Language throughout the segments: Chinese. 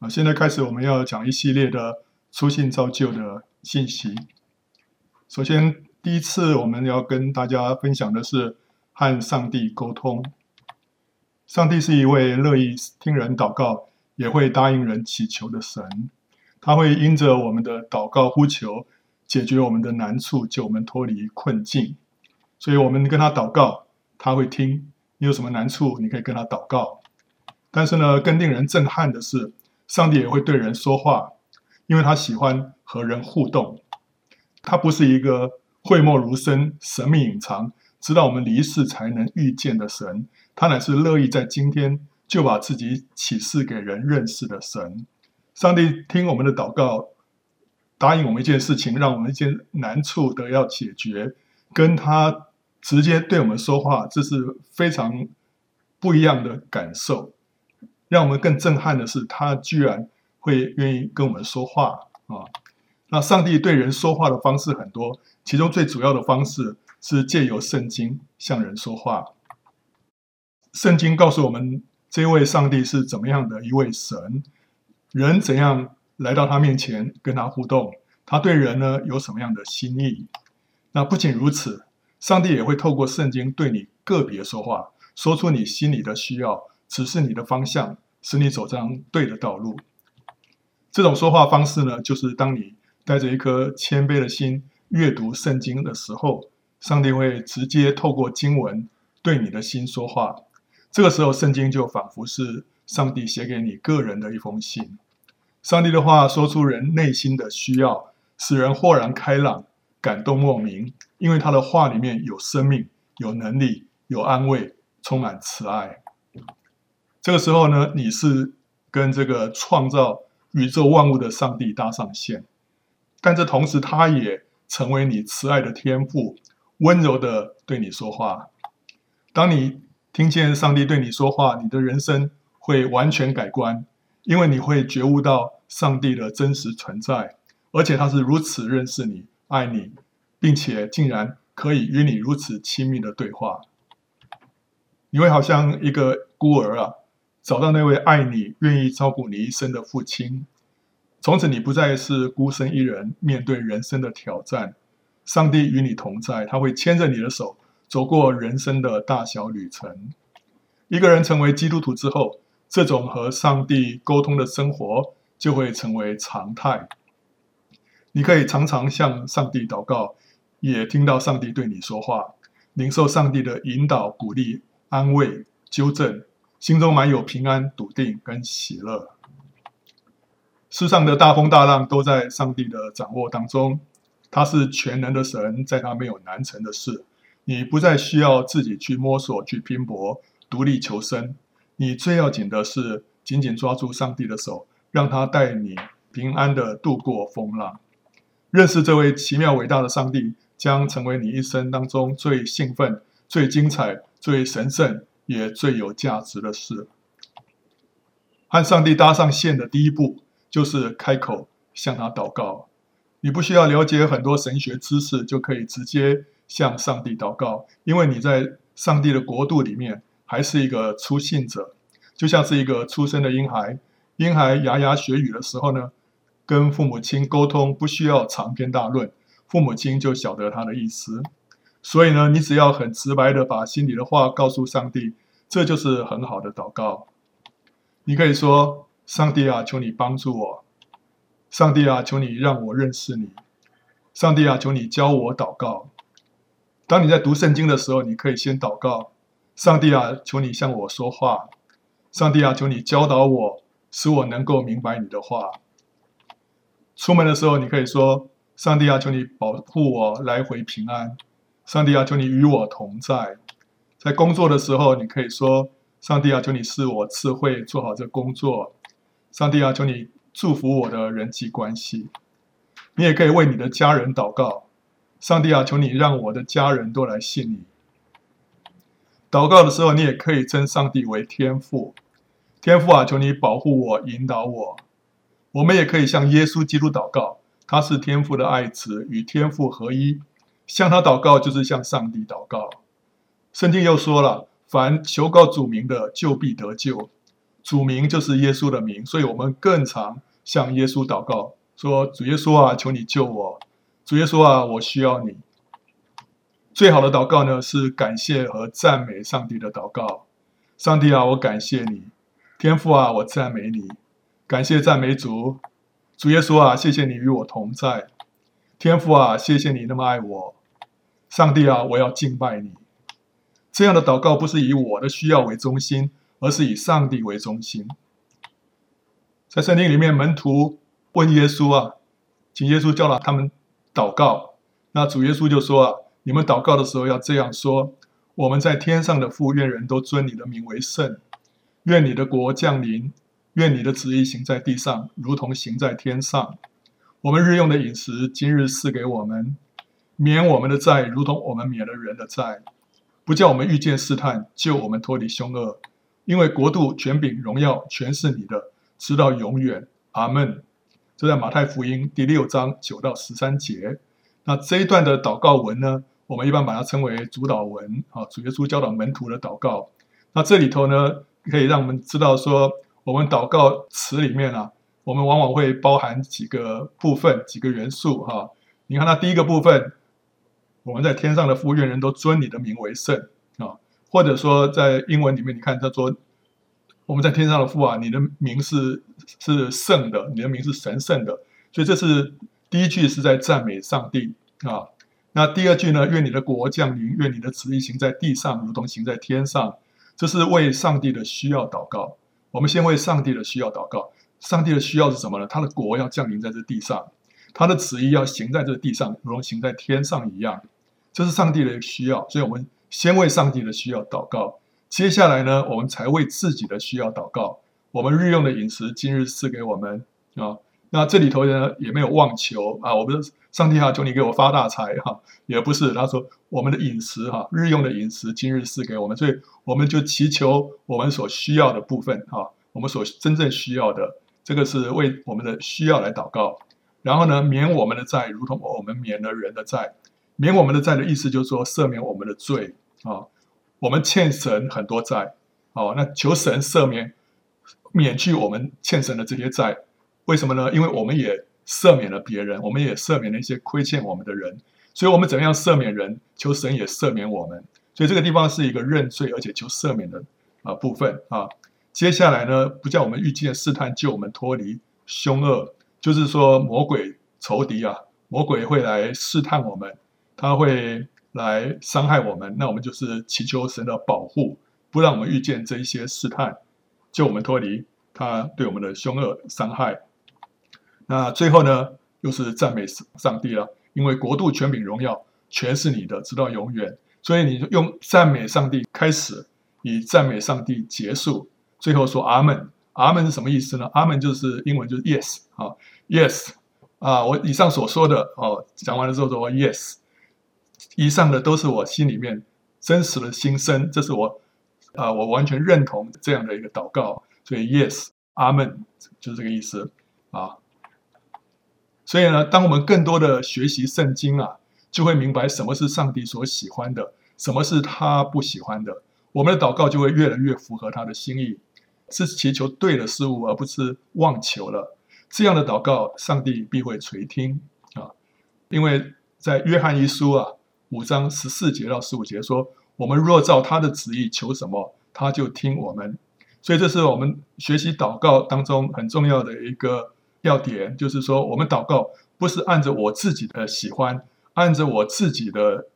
啊，现在开始我们要讲一系列的初信造就的信息。首先，第一次我们要跟大家分享的是和上帝沟通。上帝是一位乐意听人祷告，也会答应人祈求的神。他会因着我们的祷告呼求，解决我们的难处，救我们脱离困境。所以，我们跟他祷告，他会听。你有什么难处，你可以跟他祷告。但是呢，更令人震撼的是，上帝也会对人说话，因为他喜欢和人互动。他不是一个讳莫如深、神秘隐藏、直到我们离世才能遇见的神。他乃是乐意在今天就把自己启示给人认识的神。上帝听我们的祷告，答应我们一件事情，让我们一件难处得要解决，跟他直接对我们说话，这是非常不一样的感受。让我们更震撼的是，他居然会愿意跟我们说话啊！那上帝对人说话的方式很多，其中最主要的方式是借由圣经向人说话。圣经告诉我们，这位上帝是怎么样的一位神，人怎样来到他面前跟他互动，他对人呢有什么样的心意？那不仅如此，上帝也会透过圣经对你个别说话，说出你心里的需要。指示你的方向，使你走上对的道路。这种说话方式呢，就是当你带着一颗谦卑的心阅读圣经的时候，上帝会直接透过经文对你的心说话。这个时候，圣经就仿佛是上帝写给你个人的一封信。上帝的话说出人内心的需要，使人豁然开朗，感动莫名。因为他的话里面有生命、有能力、有安慰，充满慈爱。这个时候呢，你是跟这个创造宇宙万物的上帝搭上线，但这同时，他也成为你慈爱的天父，温柔的对你说话。当你听见上帝对你说话，你的人生会完全改观，因为你会觉悟到上帝的真实存在，而且他是如此认识你、爱你，并且竟然可以与你如此亲密的对话。你会好像一个孤儿啊。找到那位爱你、愿意照顾你一生的父亲，从此你不再是孤身一人面对人生的挑战。上帝与你同在，他会牵着你的手走过人生的大小旅程。一个人成为基督徒之后，这种和上帝沟通的生活就会成为常态。你可以常常向上帝祷告，也听到上帝对你说话，领受上帝的引导、鼓励、安慰、纠正。心中满有平安、笃定跟喜乐。世上的大风大浪都在上帝的掌握当中，他是全能的神，在他没有难成的事。你不再需要自己去摸索、去拼搏、独立求生。你最要紧的是紧紧抓住上帝的手，让他带你平安的度过风浪。认识这位奇妙伟大的上帝，将成为你一生当中最兴奋、最精彩、最神圣。也最有价值的事。和上帝搭上线的第一步，就是开口向他祷告。你不需要了解很多神学知识，就可以直接向上帝祷告，因为你在上帝的国度里面还是一个初信者，就像是一个出生的婴孩。婴孩牙牙学语的时候呢，跟父母亲沟通不需要长篇大论，父母亲就晓得他的意思。所以呢，你只要很直白的把心里的话告诉上帝，这就是很好的祷告。你可以说：“上帝啊，求你帮助我；上帝啊，求你让我认识你；上帝啊，求你教我祷告。”当你在读圣经的时候，你可以先祷告：“上帝啊，求你向我说话；上帝啊，求你教导我，使我能够明白你的话。”出门的时候，你可以说：“上帝啊，求你保护我来回平安。”上帝啊，求你与我同在。在工作的时候，你可以说：“上帝啊，求你赐我智慧，做好这工作。”上帝啊，求你祝福我的人际关系。你也可以为你的家人祷告：“上帝啊，求你让我的家人都来信你。”祷告的时候，你也可以称上帝为天父。天父啊，求你保护我，引导我。我们也可以向耶稣基督祷告，他是天父的爱子，与天父合一。向他祷告，就是向上帝祷告。圣经又说了：“凡求告主名的，就必得救。”主名就是耶稣的名，所以我们更常向耶稣祷告，说：“主耶稣啊，求你救我！主耶稣啊，我需要你。”最好的祷告呢，是感谢和赞美上帝的祷告。上帝啊，我感谢你；天父啊，我赞美你。感谢赞美主，主耶稣啊，谢谢你与我同在。天父啊，谢谢你那么爱我。上帝啊，我要敬拜你。这样的祷告不是以我的需要为中心，而是以上帝为中心。在圣经里面，门徒问耶稣啊，请耶稣教导他们祷告。那主耶稣就说啊，你们祷告的时候要这样说：我们在天上的父，愿人都尊你的名为圣。愿你的国降临，愿你的旨意行在地上，如同行在天上。我们日用的饮食，今日赐给我们，免我们的债，如同我们免了人的债。不叫我们遇见试探，救我们脱离凶恶。因为国度、权柄、荣耀，全是你的，直到永远。阿门。这在马太福音第六章九到十三节。那这一段的祷告文呢，我们一般把它称为主祷文啊，主耶稣教导门徒的祷告。那这里头呢，可以让我们知道说，我们祷告词里面啊，我们往往会包含几个部分、几个元素哈、你看，它第一个部分。我们在天上的父，愿人都尊你的名为圣啊，或者说在英文里面，你看他说，我们在天上的父啊，你的名是是圣的，你的名是神圣的，所以这是第一句是在赞美上帝啊。那第二句呢，愿你的国降临，愿你的旨意行在地上，如同行在天上，这是为上帝的需要祷告。我们先为上帝的需要祷告，上帝的需要是什么呢？他的国要降临在这地上。他的旨意要行在这地上，如同行在天上一样，这是上帝的需要，所以我们先为上帝的需要祷告。接下来呢，我们才为自己的需要祷告。我们日用的饮食，今日赐给我们啊。那这里头呢，也没有妄求啊，我们上帝啊，求你给我发大财哈，也不是。他说我们的饮食哈，日用的饮食，今日赐给我们，所以我们就祈求我们所需要的部分哈，我们所真正需要的，这个是为我们的需要来祷告。然后呢，免我们的债，如同我们免了人的债。免我们的债的意思就是说，赦免我们的罪啊。我们欠神很多债，哦，那求神赦免，免去我们欠神的这些债。为什么呢？因为我们也赦免了别人，我们也赦免了一些亏欠我们的人。所以，我们怎么样赦免人？求神也赦免我们。所以，这个地方是一个认罪而且求赦免的啊部分啊。接下来呢，不叫我们遇见试探，救我们脱离凶恶。就是说，魔鬼仇敌啊，魔鬼会来试探我们，他会来伤害我们。那我们就是祈求神的保护，不让我们遇见这一些试探，救我们脱离他对我们的凶恶伤害。那最后呢，又是赞美上帝了，因为国度、权柄、荣耀全是你的，直到永远。所以你用赞美上帝开始，以赞美上帝结束，最后说阿门。阿门是什么意思呢？阿门就是英文就是 yes 啊，yes 啊，我以上所说的哦，讲完了之后说 yes，以上的都是我心里面真实的心声，这是我啊，我完全认同这样的一个祷告，所以 yes，阿门就是这个意思啊。所以呢，当我们更多的学习圣经啊，就会明白什么是上帝所喜欢的，什么是他不喜欢的，我们的祷告就会越来越符合他的心意。是祈求对的事物，而不是妄求了。这样的祷告，上帝必会垂听啊！因为在约翰一书啊五章十四节到十五节说：“我们若照他的旨意求什么，他就听我们。”所以这是我们学习祷告当中很重要的一个要点，就是说，我们祷告不是按着我自己的喜欢，按着我自己的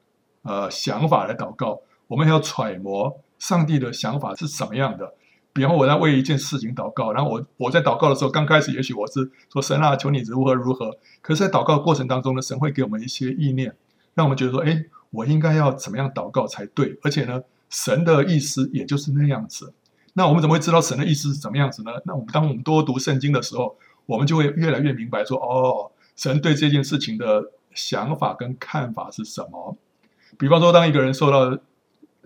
呃想法来祷告，我们要揣摩上帝的想法是什么样的。比方我在为一件事情祷告，然后我我在祷告的时候，刚开始也许我是说神啊，求你如何如何。可是，在祷告过程当中呢，神会给我们一些意念，让我们觉得说，哎，我应该要怎么样祷告才对？而且呢，神的意思也就是那样子。那我们怎么会知道神的意思是怎么样子呢？那我们当我们多读圣经的时候，我们就会越来越明白说，哦，神对这件事情的想法跟看法是什么。比方说，当一个人受到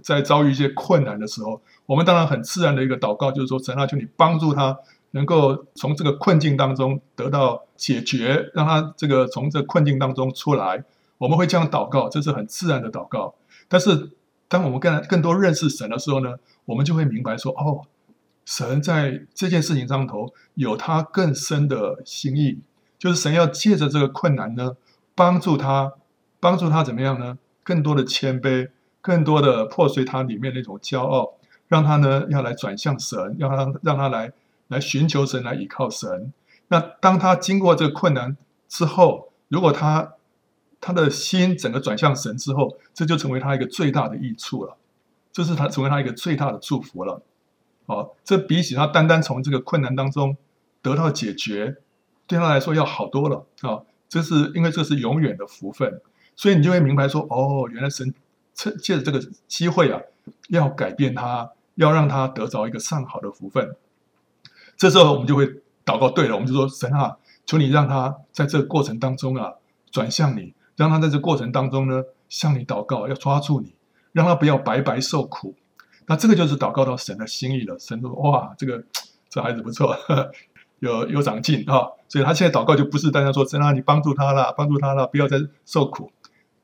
在遭遇一些困难的时候，我们当然很自然的一个祷告，就是说，神啊，求你帮助他，能够从这个困境当中得到解决，让他这个从这困境当中出来。我们会这样祷告，这是很自然的祷告。但是，当我们更更多认识神的时候呢，我们就会明白说，哦，神在这件事情上头有他更深的心意，就是神要借着这个困难呢，帮助他，帮助他怎么样呢？更多的谦卑，更多的破碎他里面那种骄傲，让他呢要来转向神，要让让他来来寻求神，来依靠神。那当他经过这个困难之后，如果他他的心整个转向神之后，这就成为他一个最大的益处了，这是他成为他一个最大的祝福了。哦，这比起他单单从这个困难当中得到解决，对他来说要好多了啊、这是因为这是永远的福分，所以你就会明白说，哦，原来神趁借着这个机会啊，要改变他，要让他得着一个上好的福分。这时候我们就会祷告，对了，我们就说神啊，求你让他在这个过程当中啊转向你，让他在这个过程当中呢向你祷告，要抓住你，让他不要白白受苦。那这个就是祷告到神的心意了。神说：“哇，这个这孩子不错，有有长进啊、！”所以他现在祷告就不是单单说：“神啊，你帮助他了，帮助他了，不要再受苦。”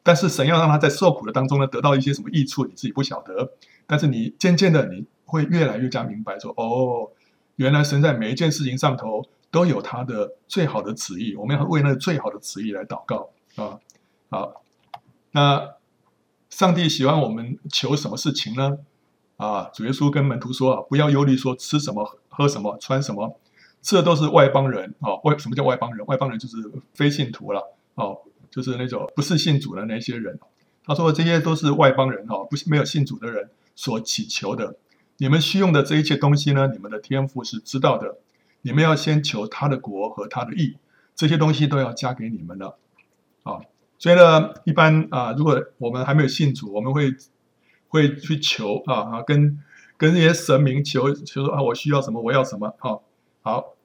但是神要让他在受苦的当中呢，得到一些什么益处，你自己不晓得。但是你渐渐的，你会越来越加明白说：“哦，原来神在每一件事情上头都有他的最好的旨意。我们要为那个最好的旨意来祷告啊！好，那上帝喜欢我们求什么事情呢？啊，主耶稣跟门徒说啊，不要忧虑，说吃什么、喝什么、穿什么，这都是外邦人啊。外什么叫外邦人？外邦人就是非信徒了，哦，就是那种不是信主的那些人。他说这些都是外邦人哈，不是没有信主的人所祈求的。你们需用的这一切东西呢，你们的天父是知道的。你们要先求他的国和他的义，这些东西都要加给你们了。啊，所以呢，一般啊，如果我们还没有信主，我们会。会去求啊啊，跟跟那些神明求求说啊，我需要什么，我要什么，啊，好。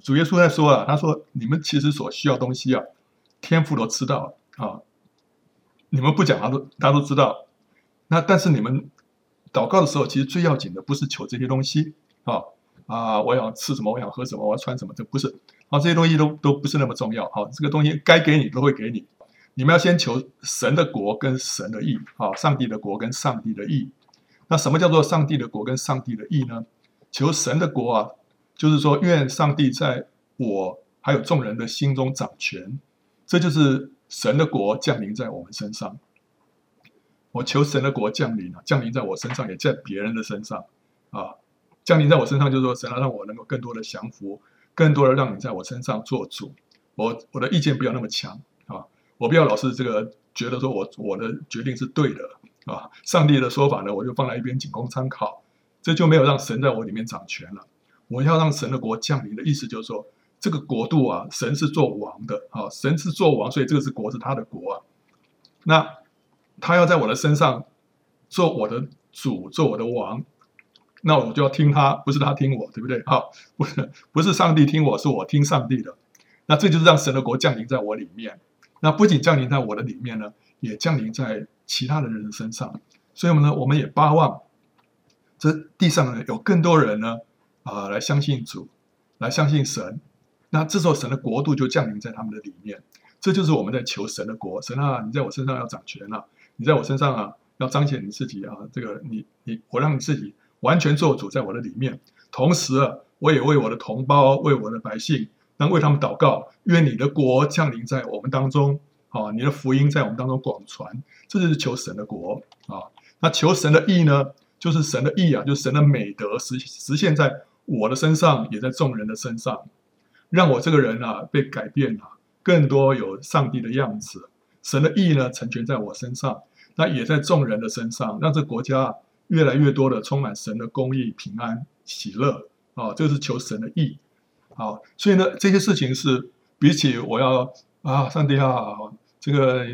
主耶稣在说啊，他说你们其实所需要东西啊，天父都知道啊，你们不讲他都他都知道。那但是你们祷告的时候，其实最要紧的不是求这些东西啊啊，我想吃什么，我想喝什么，我要穿什么，这不是啊，这些东西都都不是那么重要。好，这个东西该给你都会给你。你们要先求神的国跟神的义，啊，上帝的国跟上帝的义。那什么叫做上帝的国跟上帝的义呢？求神的国啊，就是说愿上帝在我还有众人的心中掌权，这就是神的国降临在我们身上。我求神的国降临啊，降临在我身上，也在别人的身上啊，降临在我身上，就是说神要让我能够更多的降服，更多的让你在我身上做主。我我的意见不要那么强啊。我不要老是这个觉得说我我的决定是对的啊，上帝的说法呢，我就放在一边仅供参考，这就没有让神在我里面掌权了。我要让神的国降临的意思就是说，这个国度啊，神是做王的啊，神是做王，所以这个是国是他的国啊。那他要在我的身上做我的主，做我的王，那我就要听他，不是他听我，对不对？好，不是不是上帝听我，是我听上帝的。那这就是让神的国降临在我里面。那不仅降临在我的里面呢，也降临在其他的人的身上。所以，我们呢，我们也巴望这地上呢有更多人呢啊、来相信主，来相信神。那这时候，神的国度就降临在他们的里面。这就是我们在求神的国。神啊，你在我身上要掌权啊！你在我身上啊要彰显你自己啊！这个你你我让你自己完全做主在我的里面。同时啊，我也为我的同胞，为我的百姓。能为他们祷告，愿你的国降临在我们当中，啊，你的福音在我们当中广传，这就是求神的国啊。那求神的义呢，就是神的义啊，就是神的美德实实现在我的身上，也在众人的身上，让我这个人啊被改变了，更多有上帝的样子。神的意呢，成全在我身上，那也在众人的身上，让这国家越来越多的充满神的公义、平安、喜乐啊，这是求神的意。好，所以呢，这些事情是比起我要啊，上帝啊，这个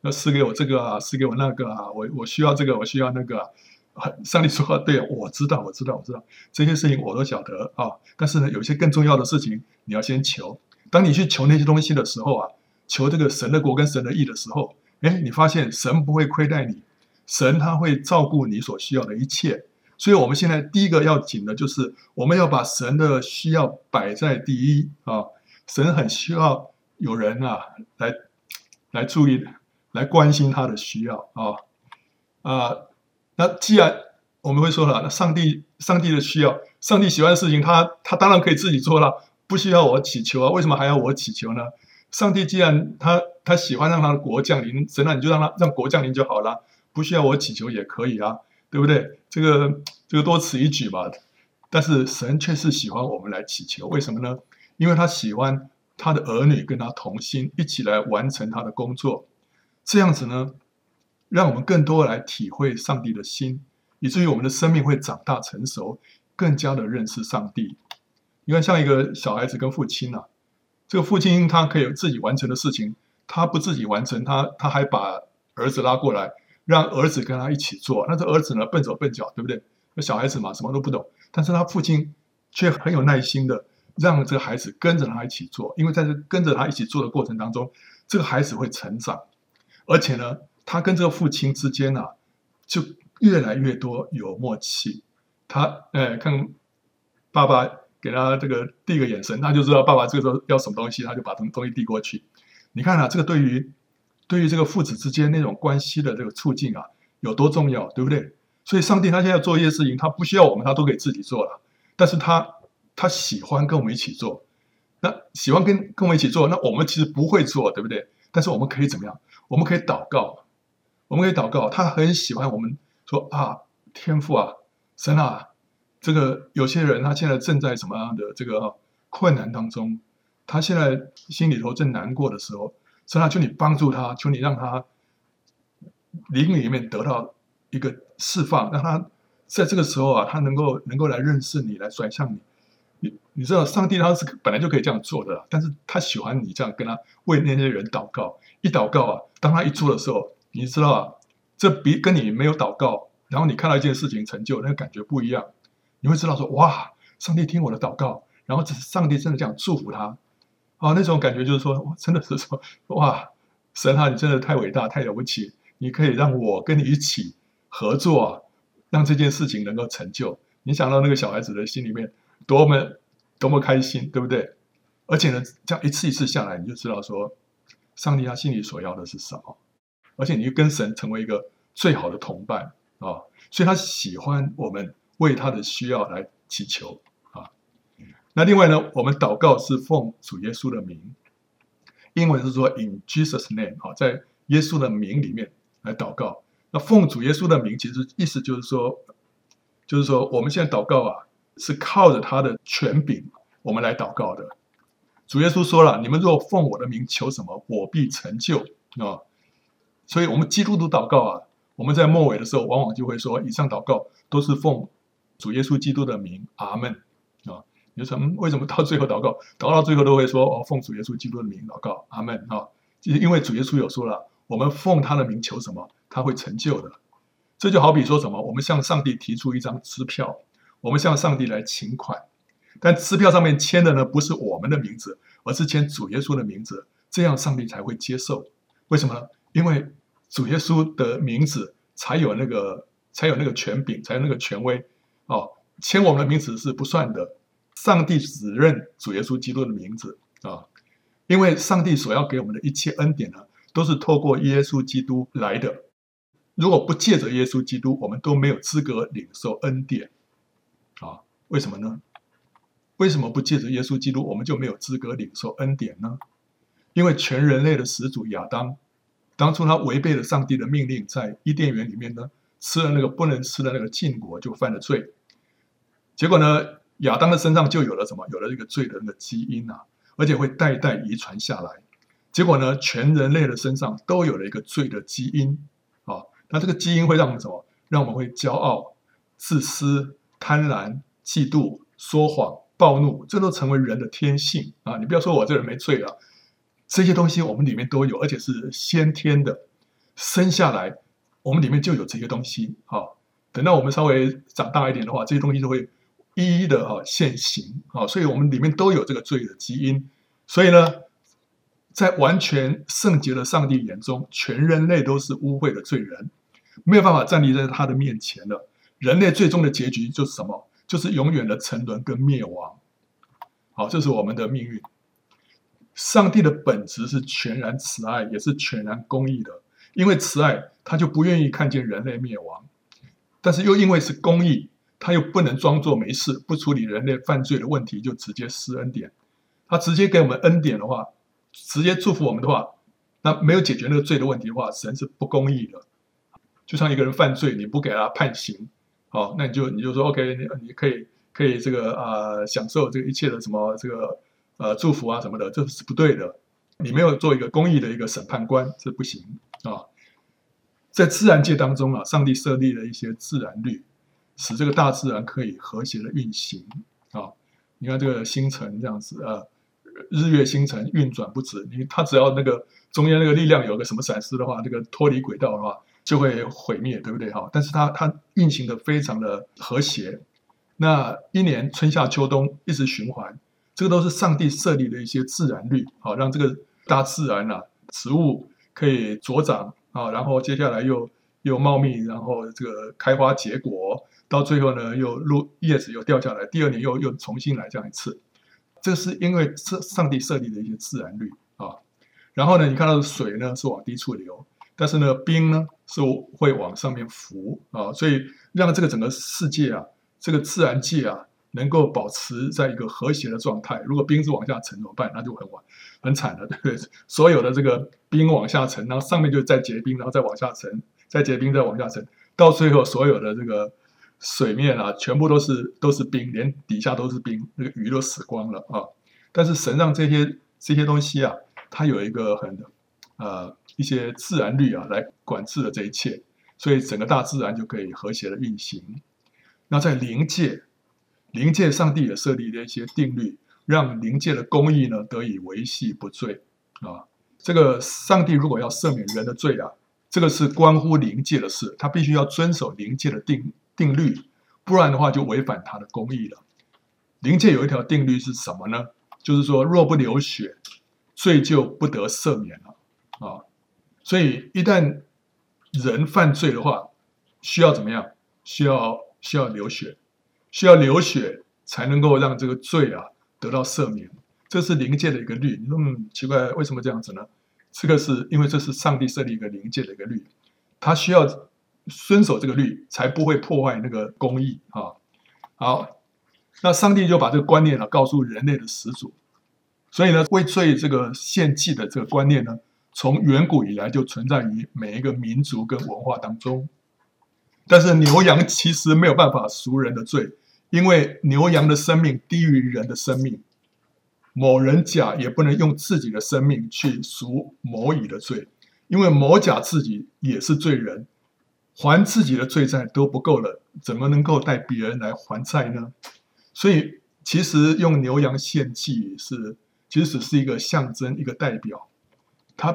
要赐给我这个啊，赐给我那个啊，我我需要这个，我需要那个。上帝说话：“对，我知道，我知道，我知道这些事情我都晓得啊。但是呢，有一些更重要的事情，你要先求。当你去求那些东西的时候啊，求这个神的国跟神的义的时候，哎，你发现神不会亏待你，神他会照顾你所需要的一切。”所以，我们现在第一个要紧的就是，我们要把神的需要摆在第一啊！神很需要有人啊，来来注意、来关心他的需要啊啊！那既然我们会说了，那上帝上帝的需要，上帝喜欢的事情他，他当然可以自己做了，不需要我祈求啊，为什么还要我祈求呢？上帝既然他他喜欢让他的国降临，神啊，你就让他让国降临就好了，不需要我祈求也可以啊，对不对？这个这个多此一举吧。但是神却是喜欢我们来祈求，为什么呢？因为他喜欢他的儿女跟他同心，一起来完成他的工作。这样子呢，让我们更多来体会上帝的心，以至于我们的生命会长大成熟，更加的认识上帝。你看，像一个小孩子跟父亲啊。这个父亲他可以自己完成的事情，他不自己完成，他他还把儿子拉过来，让儿子跟他一起做。那这儿子呢，笨手笨脚，对不对？那小孩子嘛，什么都不懂。但是他父亲却很有耐心的让这个孩子跟着他一起做，因为在这跟着他一起做的过程当中，这个孩子会成长，而且呢，他跟这个父亲之间啊，就越来越多有默契。他哎，看爸爸。给他这个递个眼神，他就知道爸爸这个时候要什么东西，他就把东东西递过去。你看啊，这个对于对于这个父子之间那种关系的这个促进啊，有多重要，对不对？所以上帝他现在做一些事情，他不需要我们，他都可以自己做了。但是他他喜欢跟我们一起做，那喜欢跟跟我们一起做，那我们其实不会做，对不对？但是我们可以怎么样？我们可以祷告，我们可以祷告。他很喜欢我们说啊，天父啊，神啊。这个有些人他现在正在什么样的这个困难当中，他现在心里头正难过的时候，所以他求你帮助他，求你让他灵里面得到一个释放，让他在这个时候啊，他能够能够来认识你，来转向你。你你知道，上帝他是本来就可以这样做的，但是他喜欢你这样跟他为那些人祷告。一祷告啊，当他一做的时候，你知道啊，这比跟你没有祷告，然后你看到一件事情成就，那个感觉不一样。你会知道说哇，上帝听我的祷告，然后这是上帝真的这样祝福他，啊，那种感觉就是说，真的是说哇，神啊，你真的太伟大，太了不起，你可以让我跟你一起合作，让这件事情能够成就。你想到那个小孩子的心里面多么多么开心，对不对？而且呢，这样一次一次下来，你就知道说，上帝他心里所要的是什么，而且你跟神成为一个最好的同伴啊，所以他喜欢我们。为他的需要来祈求啊，那另外呢，我们祷告是奉主耶稣的名，英文是说 In Jesus' name 啊，在耶稣的名里面来祷告。那奉主耶稣的名，其实意思就是说，就是说我们现在祷告啊，是靠着他的权柄，我们来祷告的。主耶稣说了：“你们若奉我的名求什么，我必成就啊。”所以，我们基督徒祷告啊，我们在末尾的时候，往往就会说：“以上祷告都是奉。”主耶稣基督的名，阿门啊！你说，为什么到最后祷告，祷告到最后都会说哦，奉主耶稣基督的名祷告，阿门啊！其实因为主耶稣有说了，我们奉他的名求什么，他会成就的。这就好比说什么，我们向上帝提出一张支票，我们向上帝来请款，但支票上面签的呢，不是我们的名字，而是签主耶稣的名字，这样上帝才会接受。为什么呢？因为主耶稣的名字才有那个，才有那个权柄，才有那个权威。哦，签我们的名字是不算的，上帝只认主耶稣基督的名字啊、因为上帝所要给我们的一切恩典呢，都是透过耶稣基督来的。如果不借着耶稣基督，我们都没有资格领受恩典啊、为什么呢？为什么不借着耶稣基督，我们就没有资格领受恩典呢？因为全人类的始祖亚当，当初他违背了上帝的命令，在伊甸园里面呢，吃了那个不能吃的那个禁果，就犯了罪。结果呢，亚当的身上就有了什么？有了这个罪的那个基因啊，而且会代代遗传下来。结果呢，全人类的身上都有了一个罪的基因啊。那这个基因会让我们什么？让我们会骄傲、自私、贪婪、嫉妒、说谎、暴怒，这都成为人的天性啊。你不要说我这人没罪了，这些东西我们里面都有，而且是先天的，生下来我们里面就有这些东西啊。等到我们稍微长大一点的话，这些东西都会。一一的哈现行啊，所以我们里面都有这个罪的基因，所以呢，在完全圣洁的上帝眼中，全人类都是污秽的罪人，没有办法站立在他的面前了。人类最终的结局就是什么？就是永远的沉沦跟灭亡。好，这是我们的命运。上帝的本质是全然慈爱，也是全然公义的，因为慈爱，他就不愿意看见人类灭亡。但是又因为是公义，他又不能装作没事，不处理人类犯罪的问题，就直接施恩典。他直接给我们恩典的话，直接祝福我们的话，那没有解决那个罪的问题的话，神是不公义的。就像一个人犯罪，你不给他判刑，好，那你就你就说 OK，你你可以可以这个啊、呃、享受这个一切的什么这个呃祝福啊什么的，这是不对的。你没有做一个公益的一个审判官，这不行啊。在自然界当中啊，上帝设立了一些自然律，使这个大自然可以和谐的运行啊。你看这个星辰这样子啊，日月星辰运转不止，你它只要那个中间那个力量有个什么闪失的话，这个脱离轨道的话就会毁灭，对不对哈？但是它它运行的非常的和谐，那一年春夏秋冬一直循环，这个都是上帝设立的一些自然律，好让这个。大自然啊，植物可以茁长啊，然后接下来又又茂密，然后这个开花结果，到最后呢又落叶子又掉下来，第二年又又重新来这样一次。这是因为上上帝设立的一些自然律啊。然后呢，你看到的水呢是往低处流，但是呢冰呢是会往上面浮啊，所以让这个整个世界啊，这个自然界啊。能够保持在一个和谐的状态。如果冰是往下沉怎么办？那就很晚，很惨了，对不对？所有的这个冰往下沉，然后上面就再结冰，然后再往下沉，再结冰，再往下沉，到最后所有的这个水面啊，全部都是都是冰，连底下都是冰，那个鱼都死光了啊！但是神让这些这些东西啊，它有一个很呃一些自然律啊来管制了这一切，所以整个大自然就可以和谐的运行。那在灵界。灵界，上帝也设立了一些定律，让灵界的公义呢得以维系不坠啊。这个上帝如果要赦免人的罪啊，这个是关乎灵界的事，他必须要遵守灵界的定定律，不然的话就违反他的公义了。灵界有一条定律是什么呢？就是说，若不流血，罪就不得赦免了啊。所以一旦人犯罪的话，需要怎么样？需要需要流血。需要流血才能够让这个罪啊得到赦免，这是灵界的一个律。你说嗯，奇怪，为什么这样子呢？这个是因为这是上帝设立一个灵界的一个律，他需要遵守这个律，才不会破坏那个公义啊。好，那上帝就把这个观念呢告诉人类的始祖，所以呢，为罪这个献祭的这个观念呢，从远古以来就存在于每一个民族跟文化当中。但是牛羊其实没有办法赎人的罪。因为牛羊的生命低于人的生命，某人甲也不能用自己的生命去赎某乙的罪，因为某甲自己也是罪人，还自己的罪债都不够了，怎么能够带别人来还债呢？所以，其实用牛羊献祭是，其实是一个象征，一个代表，他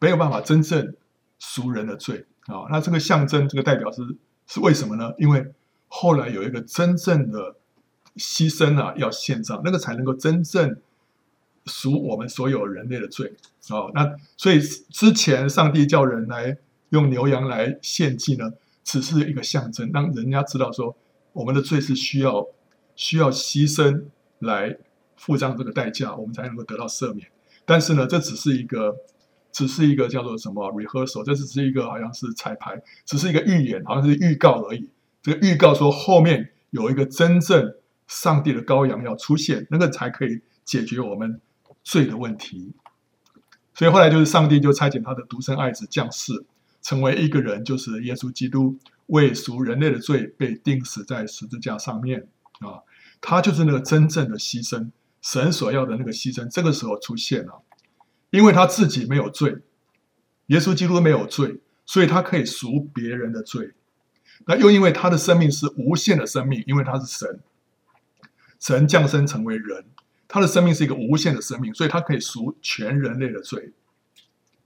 没有办法真正赎人的罪啊。那这个象征，这个代表是是为什么呢？因为。后来有一个真正的牺牲啊，要献上，那个才能够真正赎我们所有人类的罪啊、哦。那所以之前上帝叫人来用牛羊来献祭呢，只是一个象征，让人家知道说我们的罪是需要需要牺牲来付上这个代价，我们才能够得到赦免。但是呢，这只是一个只是一个叫做什么 rehearsal，这只是一个好像是彩排，只是一个预演，好像是预告而已。这预告说后面有一个真正上帝的羔羊要出现，那个才可以解决我们罪的问题。所以后来就是上帝就差遣他的独生爱子降世，成为一个人，就是耶稣基督，为赎人类的罪被钉死在十字架上面啊。他就是那个真正的牺牲，神所要的那个牺牲，这个时候出现了，因为他自己没有罪，耶稣基督没有罪，所以他可以赎别人的罪。那又因为他的生命是无限的生命，因为他是神，神降生成为人，他的生命是一个无限的生命，所以他可以赎全人类的罪。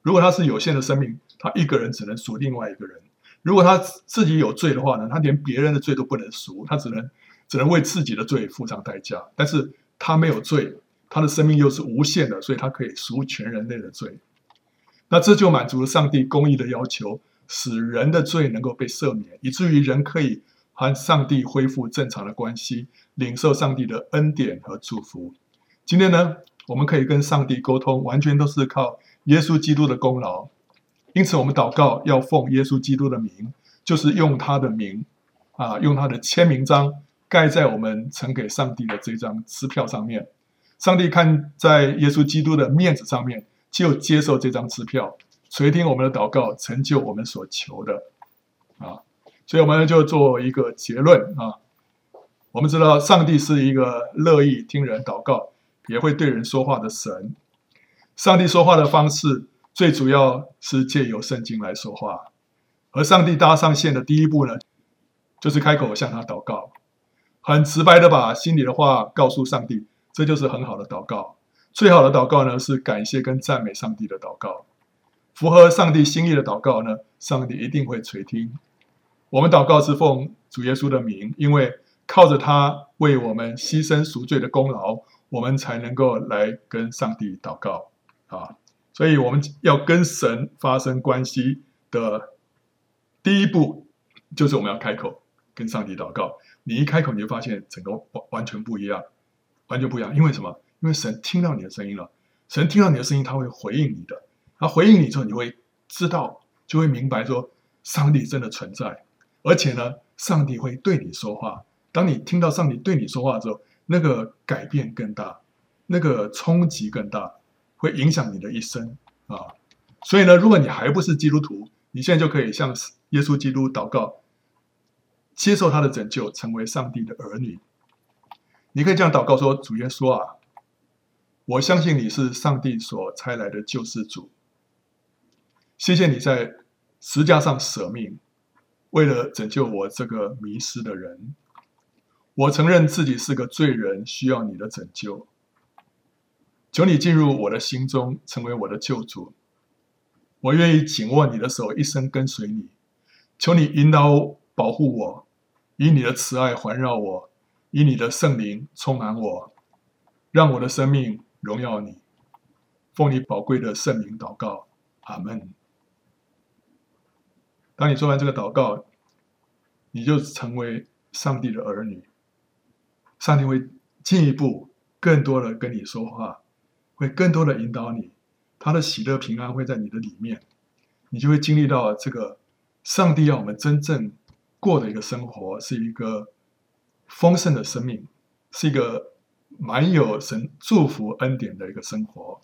如果他是有限的生命，他一个人只能赎另外一个人。如果他自己有罪的话呢，他连别人的罪都不能赎，他只能只能为自己的罪付上代价。但是他没有罪，他的生命又是无限的，所以他可以赎全人类的罪。那这就满足了上帝公义的要求。使人的罪能够被赦免，以至于人可以和上帝恢复正常的关系，领受上帝的恩典和祝福。今天呢，我们可以跟上帝沟通，完全都是靠耶稣基督的功劳。因此，我们祷告要奉耶稣基督的名，就是用他的名，啊，用他的签名章盖在我们呈给上帝的这张支票上面。上帝看在耶稣基督的面子上面，就接受这张支票，垂听我们的祷告，成就我们所求的。啊，所以我们就做一个结论啊。我们知道上帝是一个乐意听人祷告，也会对人说话的神。上帝说话的方式，最主要是借由圣经来说话。而上帝搭上线的第一步呢，就是开口向他祷告，很直白的把心里的话告诉上帝，这就是很好的祷告。最好的祷告呢，是感谢跟赞美上帝的祷告。符合上帝心意的祷告呢，上帝一定会垂听。我们祷告是奉主耶稣的名，因为。靠着他为我们牺牲赎罪的功劳，我们才能够来跟上帝祷告啊！所以我们要跟神发生关系的第一步，就是我们要开口跟上帝祷告。你一开口，你就发现整个完完全不一样，完全不一样。因为什么？因为神听到你的声音了。神听到你的声音，他会回应你的。他回应你之后，你会知道，就会明白说，上帝真的存在，而且呢，上帝会对你说话。当你听到上帝对你说话的时候，那个改变更大，那个冲击更大，会影响你的一生啊！所以呢，如果你还不是基督徒，你现在就可以向耶稣基督祷告，接受他的拯救，成为上帝的儿女。你可以这样祷告说：“主耶稣啊，我相信你是上帝所差来的救世主，谢谢你在十架上舍命，为了拯救我这个迷失的人。”我承认自己是个罪人，需要你的拯救。求你进入我的心中，成为我的救主。我愿意紧握你的手，一生跟随你。求你引导、保护我，以你的慈爱环绕我，以你的圣灵充满我，让我的生命荣耀你。奉你宝贵的圣名祷告，阿门。当你做完这个祷告，你就成为上帝的儿女。上帝会进一步、更多的跟你说话，会更多的引导你，他的喜乐平安会在你的里面，你就会经历到这个上帝要我们真正过的一个生活，是一个丰盛的生命，是一个满有神祝福恩典的一个生活。